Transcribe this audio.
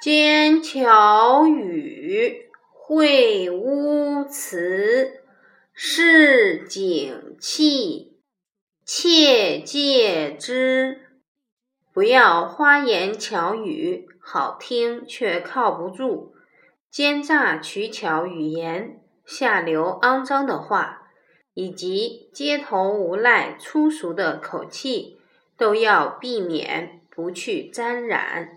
奸巧语会污词市井气，切戒之，不要花言巧语，好听却靠不住，奸诈取巧语言，下流肮脏的话，以及街头无赖粗俗的口气，都要避免不去沾染。